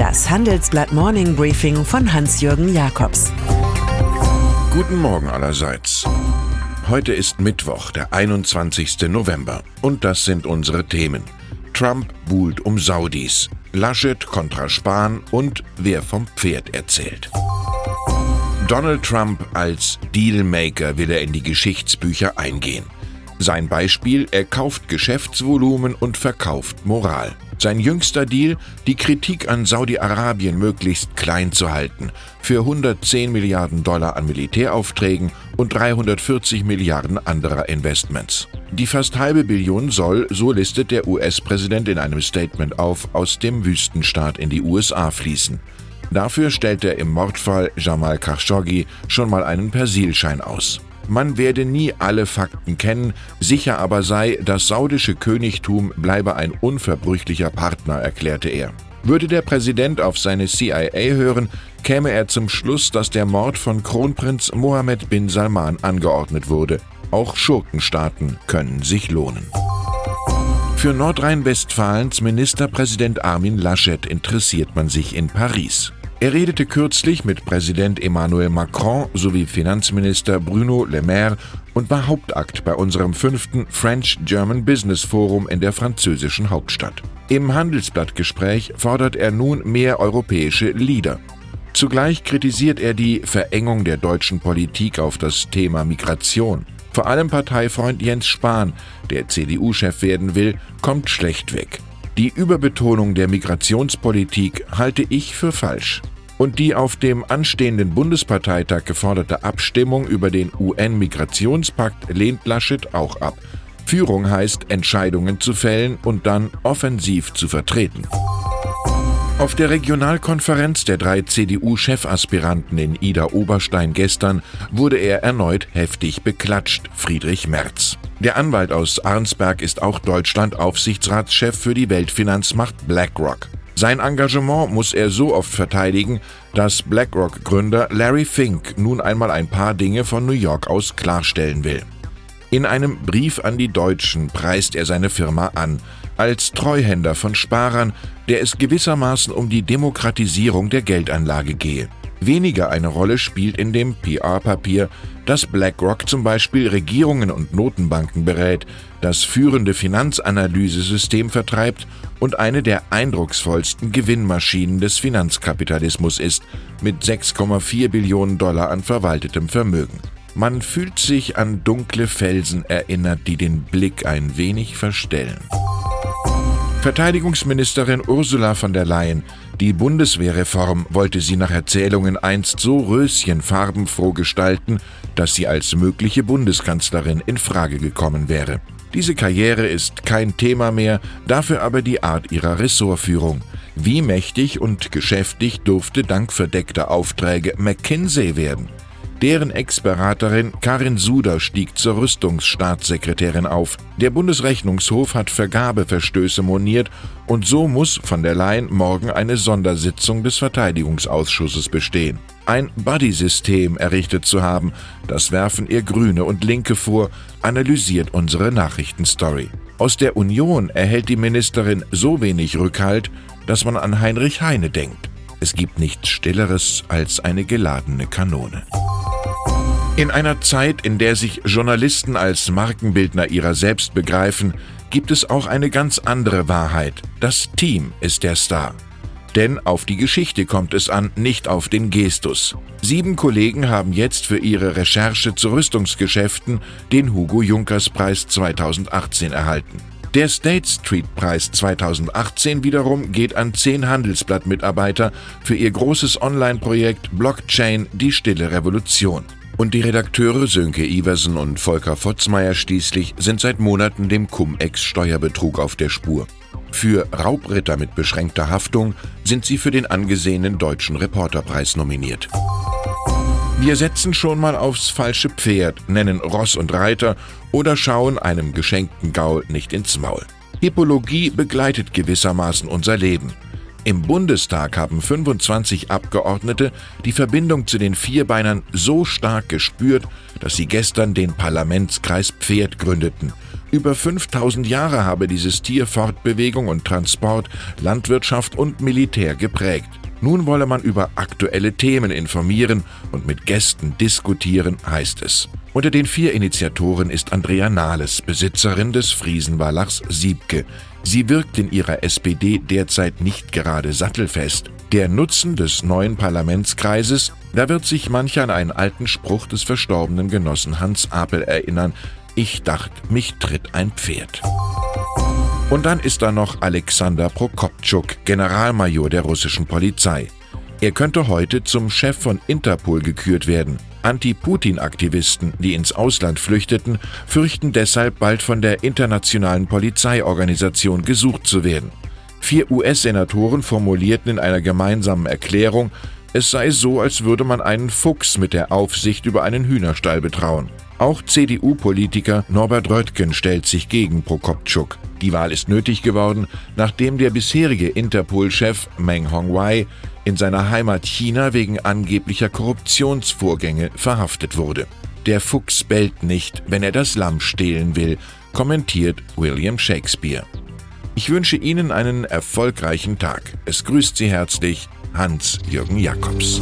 Das Handelsblatt Morning Briefing von Hans-Jürgen Jakobs. Guten Morgen allerseits. Heute ist Mittwoch, der 21. November. Und das sind unsere Themen. Trump buhlt um Saudis, Laschet kontra Spahn und wer vom Pferd erzählt. Donald Trump als Dealmaker will er in die Geschichtsbücher eingehen. Sein Beispiel, er kauft Geschäftsvolumen und verkauft Moral. Sein jüngster Deal, die Kritik an Saudi-Arabien möglichst klein zu halten, für 110 Milliarden Dollar an Militäraufträgen und 340 Milliarden anderer Investments. Die fast halbe Billion soll, so listet der US-Präsident in einem Statement auf, aus dem Wüstenstaat in die USA fließen. Dafür stellt er im Mordfall Jamal Khashoggi schon mal einen Persilschein aus. Man werde nie alle Fakten kennen, sicher aber sei, das saudische Königtum bleibe ein unverbrüchlicher Partner, erklärte er. Würde der Präsident auf seine CIA hören, käme er zum Schluss, dass der Mord von Kronprinz Mohammed bin Salman angeordnet wurde. Auch Schurkenstaaten können sich lohnen. Für Nordrhein-Westfalens Ministerpräsident Armin Laschet interessiert man sich in Paris. Er redete kürzlich mit Präsident Emmanuel Macron sowie Finanzminister Bruno Le Maire und war Hauptakt bei unserem fünften French-German Business Forum in der französischen Hauptstadt. Im Handelsblattgespräch fordert er nun mehr europäische Leader. Zugleich kritisiert er die Verengung der deutschen Politik auf das Thema Migration. Vor allem Parteifreund Jens Spahn, der CDU-Chef werden will, kommt schlecht weg. Die Überbetonung der Migrationspolitik halte ich für falsch. Und die auf dem anstehenden Bundesparteitag geforderte Abstimmung über den UN-Migrationspakt lehnt Laschet auch ab. Führung heißt, Entscheidungen zu fällen und dann offensiv zu vertreten. Auf der Regionalkonferenz der drei CDU-Chefaspiranten in Ida-Oberstein gestern wurde er erneut heftig beklatscht, Friedrich Merz. Der Anwalt aus Arnsberg ist auch Deutschland-Aufsichtsratschef für die Weltfinanzmacht BlackRock. Sein Engagement muss er so oft verteidigen, dass BlackRock-Gründer Larry Fink nun einmal ein paar Dinge von New York aus klarstellen will. In einem Brief an die Deutschen preist er seine Firma an, als Treuhänder von Sparern, der es gewissermaßen um die Demokratisierung der Geldanlage gehe. Weniger eine Rolle spielt in dem PR-Papier, dass BlackRock zum Beispiel Regierungen und Notenbanken berät, das führende Finanzanalysesystem vertreibt und eine der eindrucksvollsten Gewinnmaschinen des Finanzkapitalismus ist, mit 6,4 Billionen Dollar an verwaltetem Vermögen. Man fühlt sich an dunkle Felsen erinnert, die den Blick ein wenig verstellen. Verteidigungsministerin Ursula von der Leyen, die Bundeswehrreform wollte sie nach Erzählungen einst so röschenfarbenfroh gestalten, dass sie als mögliche Bundeskanzlerin in Frage gekommen wäre. Diese Karriere ist kein Thema mehr, dafür aber die Art ihrer Ressortführung. Wie mächtig und geschäftig durfte dank verdeckter Aufträge McKinsey werden? Deren Ex-Beraterin Karin Suder stieg zur Rüstungsstaatssekretärin auf. Der Bundesrechnungshof hat Vergabeverstöße moniert und so muss von der Leyen morgen eine Sondersitzung des Verteidigungsausschusses bestehen. Ein Buddy-System errichtet zu haben, das werfen ihr Grüne und Linke vor, analysiert unsere Nachrichtenstory. Aus der Union erhält die Ministerin so wenig Rückhalt, dass man an Heinrich Heine denkt. Es gibt nichts Stilleres als eine geladene Kanone. In einer Zeit, in der sich Journalisten als Markenbildner ihrer selbst begreifen, gibt es auch eine ganz andere Wahrheit. Das Team ist der Star. Denn auf die Geschichte kommt es an, nicht auf den Gestus. Sieben Kollegen haben jetzt für ihre Recherche zu Rüstungsgeschäften den Hugo Junkers Preis 2018 erhalten. Der State Street Preis 2018 wiederum geht an zehn Handelsblatt-Mitarbeiter für ihr großes Online-Projekt Blockchain Die Stille Revolution. Und die Redakteure Sönke Iversen und Volker Fotzmeier schließlich sind seit Monaten dem Cum-Ex-Steuerbetrug auf der Spur. Für Raubritter mit beschränkter Haftung sind sie für den angesehenen Deutschen Reporterpreis nominiert. Wir setzen schon mal aufs falsche Pferd, nennen Ross und Reiter oder schauen einem geschenkten Gaul nicht ins Maul. Hippologie begleitet gewissermaßen unser Leben. Im Bundestag haben 25 Abgeordnete die Verbindung zu den Vierbeinern so stark gespürt, dass sie gestern den Parlamentskreis Pferd gründeten. Über 5000 Jahre habe dieses Tier Fortbewegung und Transport, Landwirtschaft und Militär geprägt. Nun wolle man über aktuelle Themen informieren und mit Gästen diskutieren, heißt es. Unter den vier Initiatoren ist Andrea Nahles, Besitzerin des Friesenwallachs Siebke. Sie wirkt in ihrer SPD derzeit nicht gerade sattelfest. Der Nutzen des neuen Parlamentskreises, da wird sich mancher an einen alten Spruch des verstorbenen Genossen Hans Apel erinnern. Ich dachte, mich tritt ein Pferd. Und dann ist da noch Alexander Prokoptschuk, Generalmajor der russischen Polizei. Er könnte heute zum Chef von Interpol gekürt werden. Anti-Putin-Aktivisten, die ins Ausland flüchteten, fürchten deshalb bald von der internationalen Polizeiorganisation gesucht zu werden. Vier US-Senatoren formulierten in einer gemeinsamen Erklärung, es sei so, als würde man einen Fuchs mit der Aufsicht über einen Hühnerstall betrauen. Auch CDU-Politiker Norbert Röttgen stellt sich gegen Prokoptschuk. Die Wahl ist nötig geworden, nachdem der bisherige Interpol-Chef Meng Hongwei in seiner Heimat China wegen angeblicher Korruptionsvorgänge verhaftet wurde. Der Fuchs bellt nicht, wenn er das Lamm stehlen will, kommentiert William Shakespeare. Ich wünsche Ihnen einen erfolgreichen Tag. Es grüßt Sie herzlich Hans-Jürgen Jakobs.